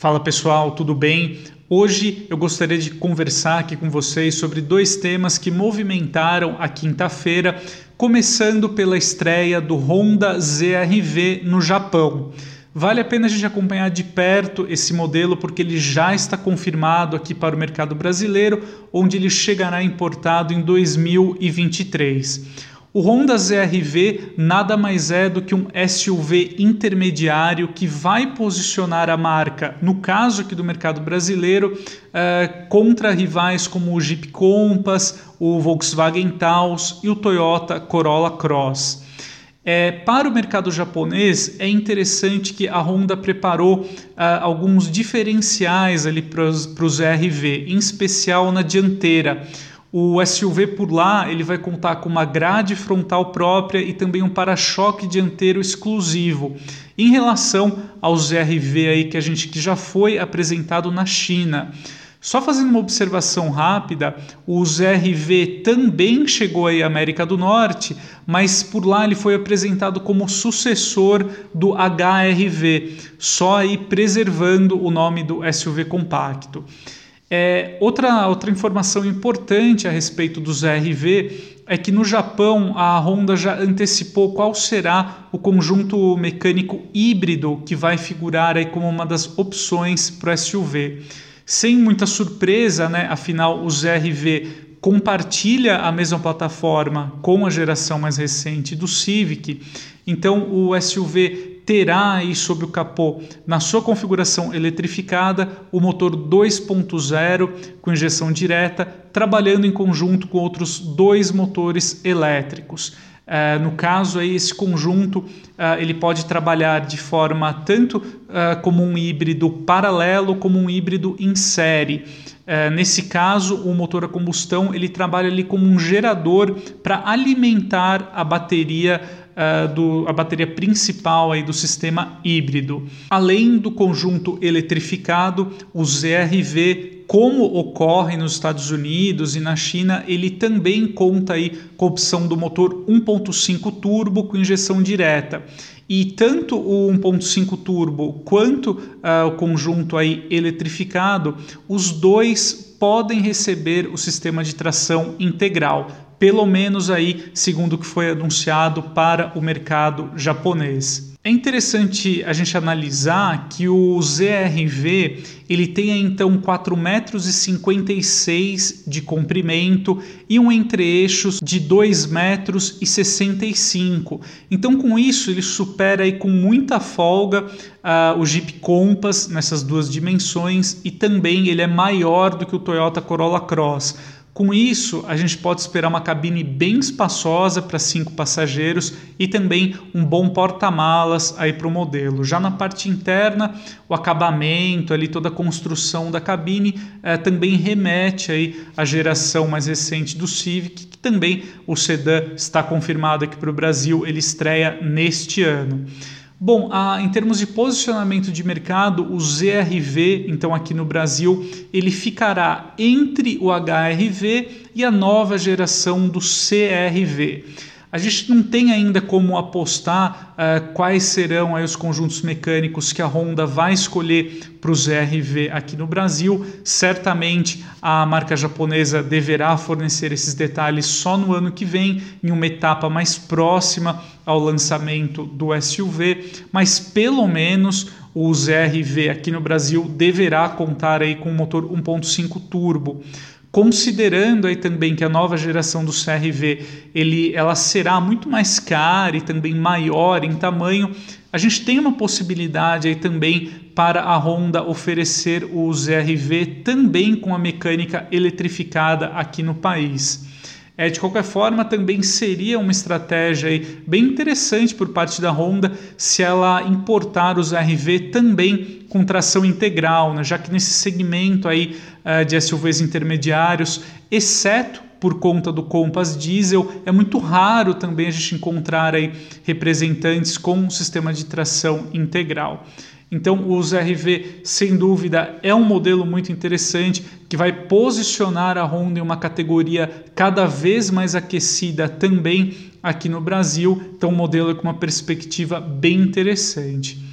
Fala pessoal, tudo bem? Hoje eu gostaria de conversar aqui com vocês sobre dois temas que movimentaram a quinta-feira, começando pela estreia do Honda ZRV no Japão. Vale a pena a gente acompanhar de perto esse modelo porque ele já está confirmado aqui para o mercado brasileiro, onde ele chegará importado em 2023. O Honda ZRV nada mais é do que um SUV intermediário que vai posicionar a marca, no caso aqui do mercado brasileiro, uh, contra rivais como o Jeep Compass, o Volkswagen Taos e o Toyota Corolla Cross. É, para o mercado japonês, é interessante que a Honda preparou uh, alguns diferenciais ali para o ZRV, em especial na dianteira. O SUV por lá ele vai contar com uma grade frontal própria e também um para-choque dianteiro exclusivo. Em relação aos RV aí que a gente que já foi apresentado na China. Só fazendo uma observação rápida, o ZRV também chegou aí à América do Norte, mas por lá ele foi apresentado como sucessor do HRV, só aí preservando o nome do SUV compacto. É, outra, outra informação importante a respeito do ZRV é que no Japão a Honda já antecipou qual será o conjunto mecânico híbrido que vai figurar aí como uma das opções para o SUV. Sem muita surpresa, né? afinal o ZRV compartilha a mesma plataforma com a geração mais recente do Civic. Então o SUV terá aí sob o capô, na sua configuração eletrificada, o motor 2.0 com injeção direta, trabalhando em conjunto com outros dois motores elétricos. Uh, no caso aí esse conjunto uh, ele pode trabalhar de forma tanto uh, como um híbrido paralelo como um híbrido em série. Nesse caso o motor a combustão ele trabalha ali como um gerador para alimentar a bateria uh, do, a bateria principal aí do sistema híbrido. Além do conjunto eletrificado, o ZRV como ocorre nos Estados Unidos e na China, ele também conta aí com a opção do motor 1.5 turbo com injeção direta. E tanto o 1.5 turbo quanto uh, o conjunto aí eletrificado, os dois podem receber o sistema de tração integral, pelo menos aí, segundo o que foi anunciado para o mercado japonês. É interessante a gente analisar que o ZRV ele tem então 4,56 metros de comprimento e um entre-eixos de 2,65 metros. Então, com isso, ele supera aí com muita folga uh, o Jeep Compass nessas duas dimensões e também ele é maior do que o Toyota Corolla Cross com isso, a gente pode esperar uma cabine bem espaçosa para cinco passageiros e também um bom porta-malas aí para o modelo. Já na parte interna, o acabamento, ali toda a construção da cabine eh, também remete aí à geração mais recente do Civic, que também o sedã está confirmado aqui para o Brasil, ele estreia neste ano. Bom, a, em termos de posicionamento de mercado, o ZRV, então aqui no Brasil, ele ficará entre o HRV e a nova geração do CRV. A gente não tem ainda como apostar uh, quais serão aí os conjuntos mecânicos que a Honda vai escolher para o ZRV aqui no Brasil. Certamente a marca japonesa deverá fornecer esses detalhes só no ano que vem, em uma etapa mais próxima ao lançamento do SUV, mas pelo menos o ZRV aqui no Brasil deverá contar aí com um motor 1.5 turbo. Considerando aí também que a nova geração do CRV ele, ela será muito mais cara e também maior em tamanho, a gente tem uma possibilidade aí também para a Honda oferecer o ZRV também com a mecânica eletrificada aqui no país. É, de qualquer forma, também seria uma estratégia bem interessante por parte da Honda se ela importar os RV também com tração integral, né? já que nesse segmento aí uh, de SUVs intermediários, exceto por conta do Compass Diesel, é muito raro também a gente encontrar aí representantes com um sistema de tração integral. Então, o ZRV, sem dúvida, é um modelo muito interessante que vai posicionar a Honda em uma categoria cada vez mais aquecida também aqui no Brasil. Então, um modelo com uma perspectiva bem interessante.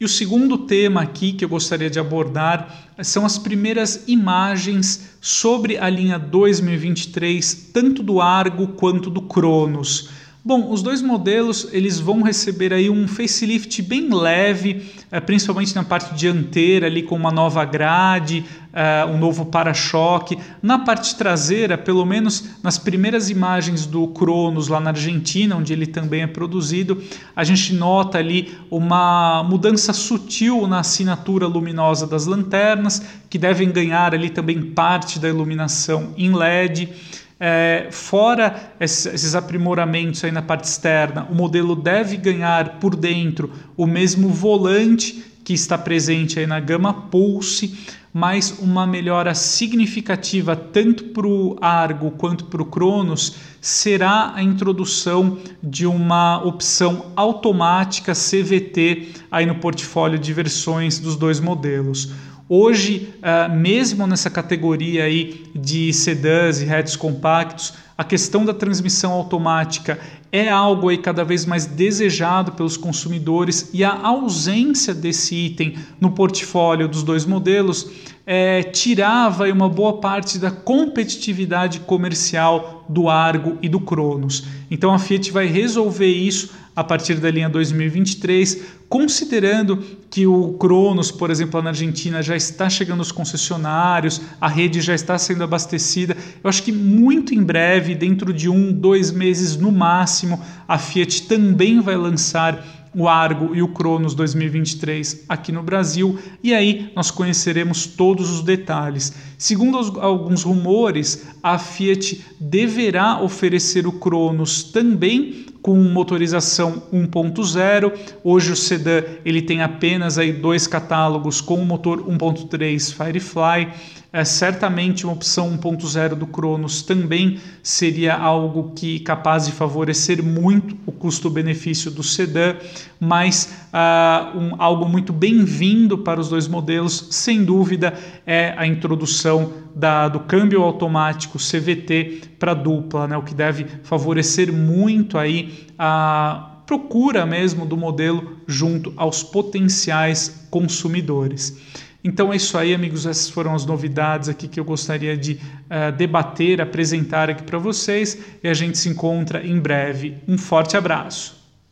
E o segundo tema aqui que eu gostaria de abordar são as primeiras imagens sobre a linha 2023, tanto do Argo quanto do Cronos. Bom, os dois modelos eles vão receber aí um facelift bem leve, eh, principalmente na parte dianteira ali com uma nova grade, uh, um novo para-choque. Na parte traseira, pelo menos nas primeiras imagens do Cronos lá na Argentina, onde ele também é produzido, a gente nota ali uma mudança sutil na assinatura luminosa das lanternas, que devem ganhar ali também parte da iluminação em LED. É, fora esses aprimoramentos aí na parte externa, o modelo deve ganhar por dentro o mesmo volante que está presente aí na gama Pulse, mas uma melhora significativa tanto para o Argo quanto para o Cronos será a introdução de uma opção automática CVT aí no portfólio de versões dos dois modelos. Hoje, uh, mesmo nessa categoria aí de sedãs e hatches compactos, a questão da transmissão automática é algo aí cada vez mais desejado pelos consumidores e a ausência desse item no portfólio dos dois modelos é, tirava uma boa parte da competitividade comercial do Argo e do Cronos. Então a Fiat vai resolver isso a partir da linha 2023, considerando que o Cronos, por exemplo, na Argentina já está chegando aos concessionários, a rede já está sendo abastecida. Eu acho que muito em breve, dentro de um, dois meses no máximo, a Fiat também vai lançar o Argo e o Cronos 2023 aqui no Brasil, e aí nós conheceremos todos os detalhes. Segundo alguns rumores, a Fiat deverá oferecer o Cronos também com motorização 1.0. Hoje o sedã ele tem apenas aí dois catálogos com o motor 1.3 Firefly. É, certamente uma opção 1.0 do Cronos também seria algo que capaz de favorecer muito o custo-benefício do sedã, mas uh, um, algo muito bem-vindo para os dois modelos, sem dúvida, é a introdução da, do câmbio automático CVT para dupla, né, o que deve favorecer muito aí a procura mesmo do modelo junto aos potenciais consumidores. Então é isso aí, amigos. Essas foram as novidades aqui que eu gostaria de uh, debater, apresentar aqui para vocês. E a gente se encontra em breve. Um forte abraço.